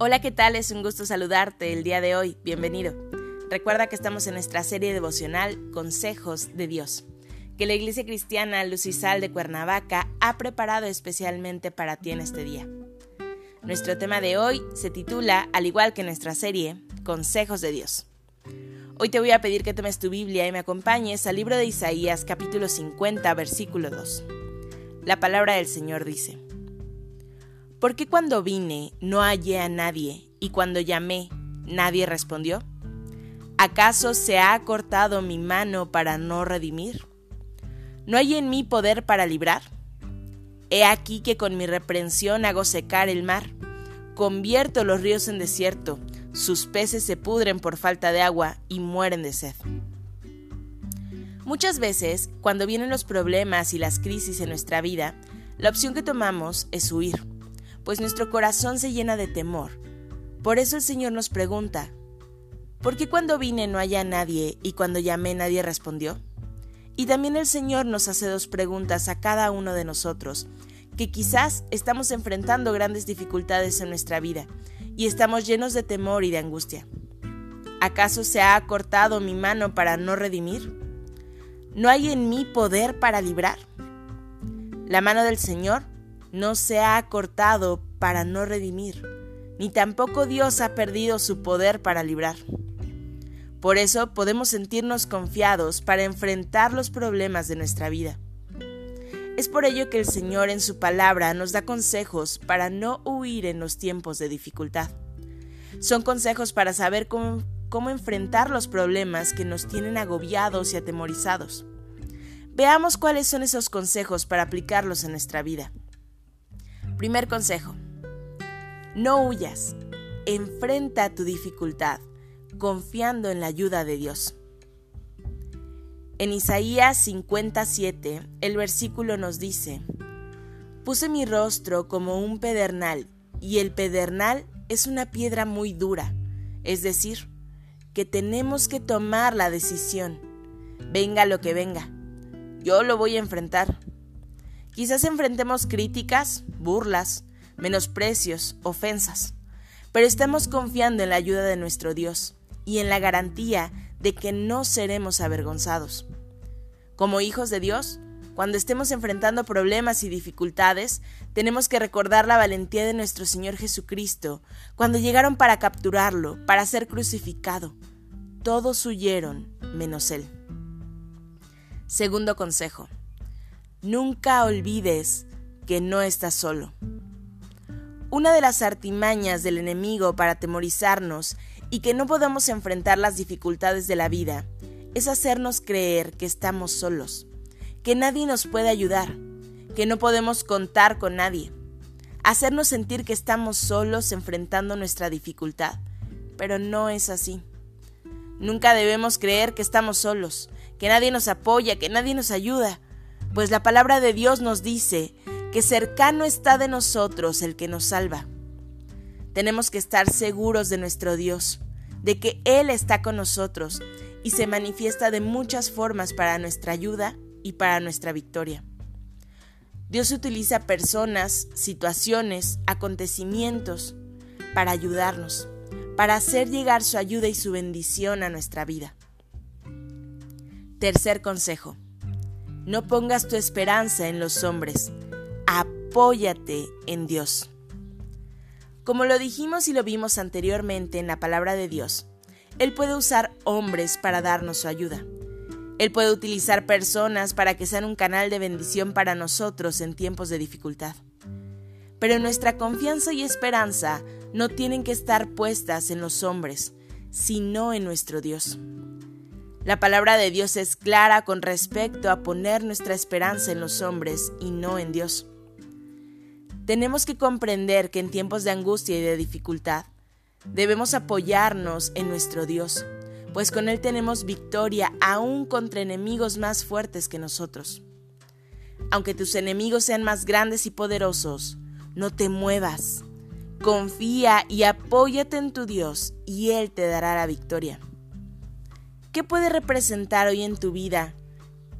Hola, ¿qué tal? Es un gusto saludarte el día de hoy. Bienvenido. Recuerda que estamos en nuestra serie devocional Consejos de Dios, que la Iglesia Cristiana Lucisal de Cuernavaca ha preparado especialmente para ti en este día. Nuestro tema de hoy se titula, al igual que nuestra serie, Consejos de Dios. Hoy te voy a pedir que tomes tu Biblia y me acompañes al libro de Isaías capítulo 50 versículo 2. La palabra del Señor dice, ¿Por qué cuando vine no hallé a nadie y cuando llamé nadie respondió? ¿Acaso se ha cortado mi mano para no redimir? ¿No hay en mí poder para librar? He aquí que con mi reprensión hago secar el mar, convierto los ríos en desierto, sus peces se pudren por falta de agua y mueren de sed. Muchas veces, cuando vienen los problemas y las crisis en nuestra vida, la opción que tomamos es huir pues nuestro corazón se llena de temor. Por eso el Señor nos pregunta, ¿por qué cuando vine no haya nadie y cuando llamé nadie respondió? Y también el Señor nos hace dos preguntas a cada uno de nosotros, que quizás estamos enfrentando grandes dificultades en nuestra vida y estamos llenos de temor y de angustia. ¿Acaso se ha cortado mi mano para no redimir? ¿No hay en mí poder para librar? La mano del Señor no se ha cortado para no redimir, ni tampoco Dios ha perdido su poder para librar. Por eso podemos sentirnos confiados para enfrentar los problemas de nuestra vida. Es por ello que el Señor en su palabra nos da consejos para no huir en los tiempos de dificultad. Son consejos para saber cómo, cómo enfrentar los problemas que nos tienen agobiados y atemorizados. Veamos cuáles son esos consejos para aplicarlos en nuestra vida. Primer consejo. No huyas. Enfrenta tu dificultad, confiando en la ayuda de Dios. En Isaías 57, el versículo nos dice, Puse mi rostro como un pedernal, y el pedernal es una piedra muy dura, es decir, que tenemos que tomar la decisión, venga lo que venga. Yo lo voy a enfrentar. Quizás enfrentemos críticas, burlas, menosprecios, ofensas, pero estamos confiando en la ayuda de nuestro Dios y en la garantía de que no seremos avergonzados. Como hijos de Dios, cuando estemos enfrentando problemas y dificultades, tenemos que recordar la valentía de nuestro Señor Jesucristo, cuando llegaron para capturarlo, para ser crucificado. Todos huyeron, menos Él. Segundo consejo. Nunca olvides que no estás solo. Una de las artimañas del enemigo para atemorizarnos y que no podamos enfrentar las dificultades de la vida es hacernos creer que estamos solos, que nadie nos puede ayudar, que no podemos contar con nadie, hacernos sentir que estamos solos enfrentando nuestra dificultad. Pero no es así. Nunca debemos creer que estamos solos, que nadie nos apoya, que nadie nos ayuda, pues la palabra de Dios nos dice que cercano está de nosotros el que nos salva. Tenemos que estar seguros de nuestro Dios, de que Él está con nosotros y se manifiesta de muchas formas para nuestra ayuda y para nuestra victoria. Dios utiliza personas, situaciones, acontecimientos para ayudarnos, para hacer llegar su ayuda y su bendición a nuestra vida. Tercer consejo. No pongas tu esperanza en los hombres, apóyate en Dios. Como lo dijimos y lo vimos anteriormente en la palabra de Dios, Él puede usar hombres para darnos su ayuda. Él puede utilizar personas para que sean un canal de bendición para nosotros en tiempos de dificultad. Pero nuestra confianza y esperanza no tienen que estar puestas en los hombres, sino en nuestro Dios. La palabra de Dios es clara con respecto a poner nuestra esperanza en los hombres y no en Dios. Tenemos que comprender que en tiempos de angustia y de dificultad, Debemos apoyarnos en nuestro Dios, pues con Él tenemos victoria aún contra enemigos más fuertes que nosotros. Aunque tus enemigos sean más grandes y poderosos, no te muevas. Confía y apóyate en tu Dios y Él te dará la victoria. ¿Qué puede representar hoy en tu vida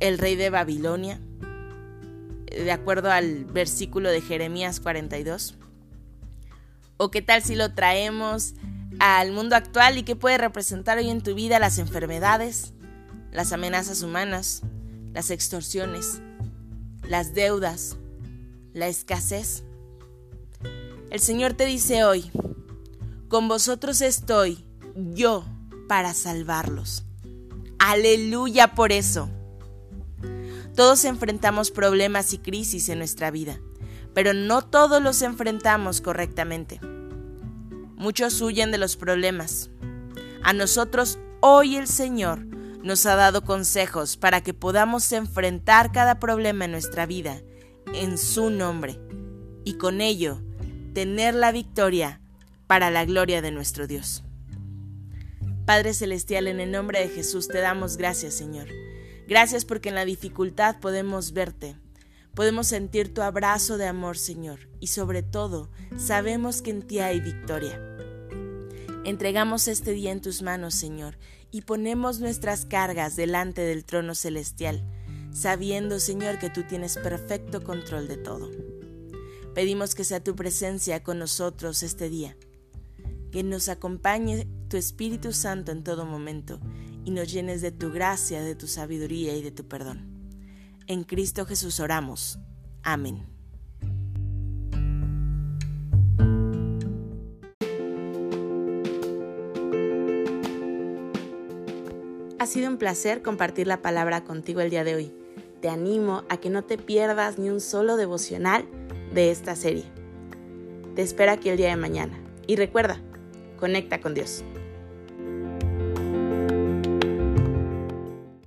el rey de Babilonia? De acuerdo al versículo de Jeremías 42. ¿O qué tal si lo traemos al mundo actual y qué puede representar hoy en tu vida las enfermedades, las amenazas humanas, las extorsiones, las deudas, la escasez? El Señor te dice hoy, con vosotros estoy yo para salvarlos. Aleluya por eso. Todos enfrentamos problemas y crisis en nuestra vida, pero no todos los enfrentamos correctamente. Muchos huyen de los problemas. A nosotros hoy el Señor nos ha dado consejos para que podamos enfrentar cada problema en nuestra vida en su nombre y con ello tener la victoria para la gloria de nuestro Dios. Padre Celestial, en el nombre de Jesús te damos gracias, Señor. Gracias porque en la dificultad podemos verte, podemos sentir tu abrazo de amor, Señor, y sobre todo sabemos que en ti hay victoria. Entregamos este día en tus manos, Señor, y ponemos nuestras cargas delante del trono celestial, sabiendo, Señor, que tú tienes perfecto control de todo. Pedimos que sea tu presencia con nosotros este día que nos acompañe tu Espíritu Santo en todo momento y nos llenes de tu gracia, de tu sabiduría y de tu perdón. En Cristo Jesús oramos. Amén. Ha sido un placer compartir la palabra contigo el día de hoy. Te animo a que no te pierdas ni un solo devocional de esta serie. Te espero aquí el día de mañana. Y recuerda, Conecta con Dios.